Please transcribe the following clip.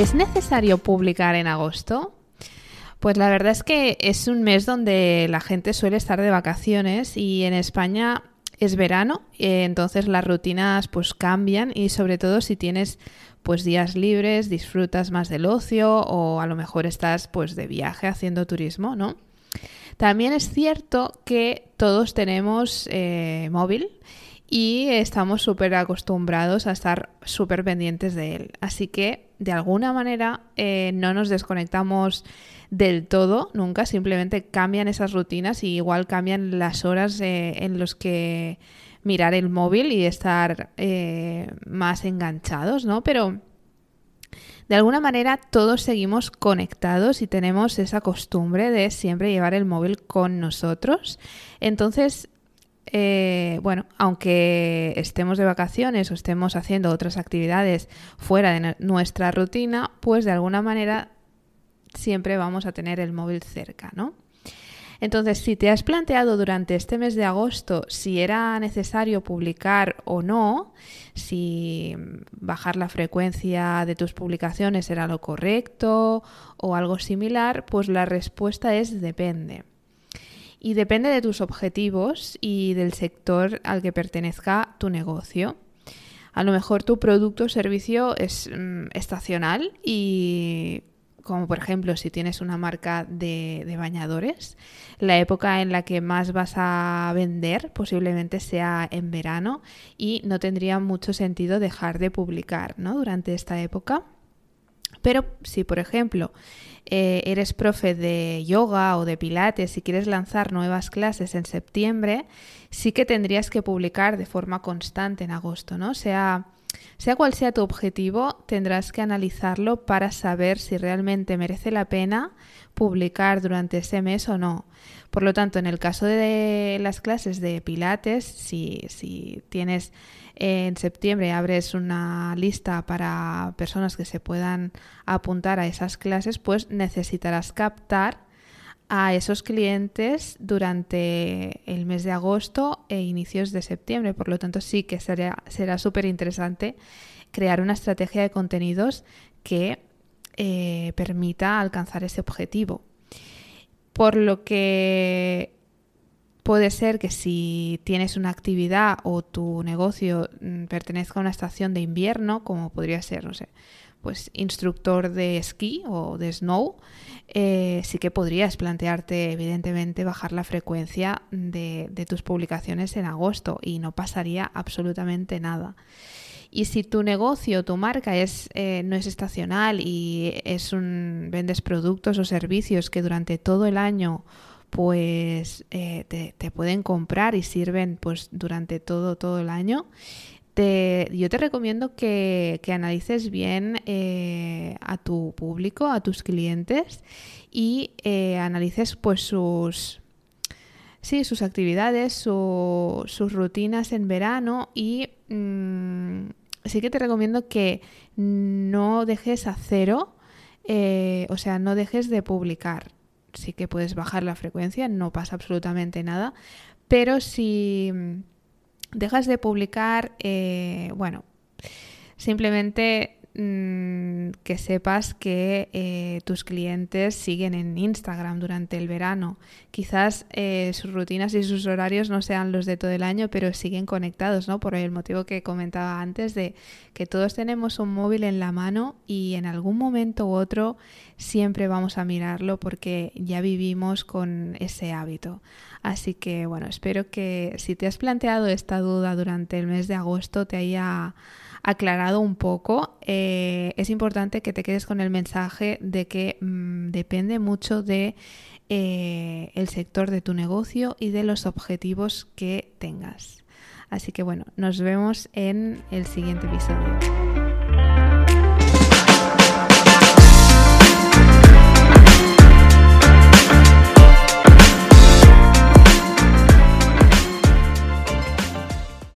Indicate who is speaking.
Speaker 1: ¿Es necesario publicar en agosto? Pues la verdad es que es un mes donde la gente suele estar de vacaciones y en España es verano, eh, entonces las rutinas pues cambian y sobre todo si tienes pues días libres, disfrutas más del ocio o a lo mejor estás pues de viaje haciendo turismo, ¿no? También es cierto que todos tenemos eh, móvil y estamos súper acostumbrados a estar súper pendientes de él. Así que de alguna manera eh, no nos desconectamos del todo nunca, simplemente cambian esas rutinas y igual cambian las horas eh, en los que mirar el móvil y estar eh, más enganchados, ¿no? Pero de alguna manera todos seguimos conectados y tenemos esa costumbre de siempre llevar el móvil con nosotros. Entonces, bueno, aunque estemos de vacaciones o estemos haciendo otras actividades fuera de nuestra rutina, pues de alguna manera siempre vamos a tener el móvil cerca, ¿no? Entonces, si te has planteado durante este mes de agosto si era necesario publicar o no, si bajar la frecuencia de tus publicaciones era lo correcto o algo similar, pues la respuesta es depende. Y depende de tus objetivos y del sector al que pertenezca tu negocio. A lo mejor tu producto o servicio es mm, estacional y como por ejemplo si tienes una marca de, bañadores, la época en la que más vas a vender posiblemente sea en verano y no tendría mucho sentido dejar de publicar ¿no? durante esta época. Pero si, por ejemplo, eh, eres profe de yoga o de pilates y quieres lanzar nuevas clases en septiembre, sí que tendrías que publicar de forma constante en agosto, ¿no? Sea sea cual sea tu objetivo, tendrás que analizarlo para saber si realmente merece la pena publicar durante ese mes o no. Por lo tanto, en el caso de las clases de Pilates, si, si tienes eh, en septiembre, abres una lista para personas que se puedan apuntar a esas clases, pues necesitarás captar a esos clientes durante el mes de agosto e inicios de septiembre. Por lo tanto, sí que será súper interesante crear una estrategia de contenidos que eh, permita alcanzar ese objetivo. Por lo que puede ser que si tienes una actividad o tu negocio mm, pertenezca a una estación de invierno, como podría ser, no sé, pues instructor de esquí o de snow, eh, sí que podrías plantearte, evidentemente, bajar la frecuencia de, tus publicaciones en agosto y no pasaría absolutamente nada. Y si tu negocio, tu marca es, eh, no es estacional y es un, vendes productos o servicios que durante todo el año pues eh, te, te, pueden comprar y sirven pues durante todo, todo el año, yo te recomiendo que, analices bien eh, a tu público, a tus clientes y eh, analices pues sus, sí, sus actividades, sus rutinas en verano y mm, sí que te recomiendo que no dejes a cero, eh, o sea, no dejes de publicar. Sí que puedes bajar la frecuencia, no pasa absolutamente nada, pero si dejas de publicar, eh, bueno, simplemente mm, que sepas que eh, tus clientes siguen en Instagram durante el verano. Quizás eh, sus rutinas y sus horarios no sean los de todo el año, pero siguen conectados, ¿no? Por el motivo que comentaba antes de que todos tenemos un móvil en la mano y en algún momento u otro siempre vamos a mirarlo porque ya vivimos con ese hábito. Así que bueno, espero que si te has planteado esta duda durante el mes de agosto te haya aclarado un poco. Eh, es importante que te quedes con el mensaje de que mm, depende mucho de eh, el sector de tu negocio y de los objetivos que tengas. Así que bueno, nos vemos en el siguiente episodio.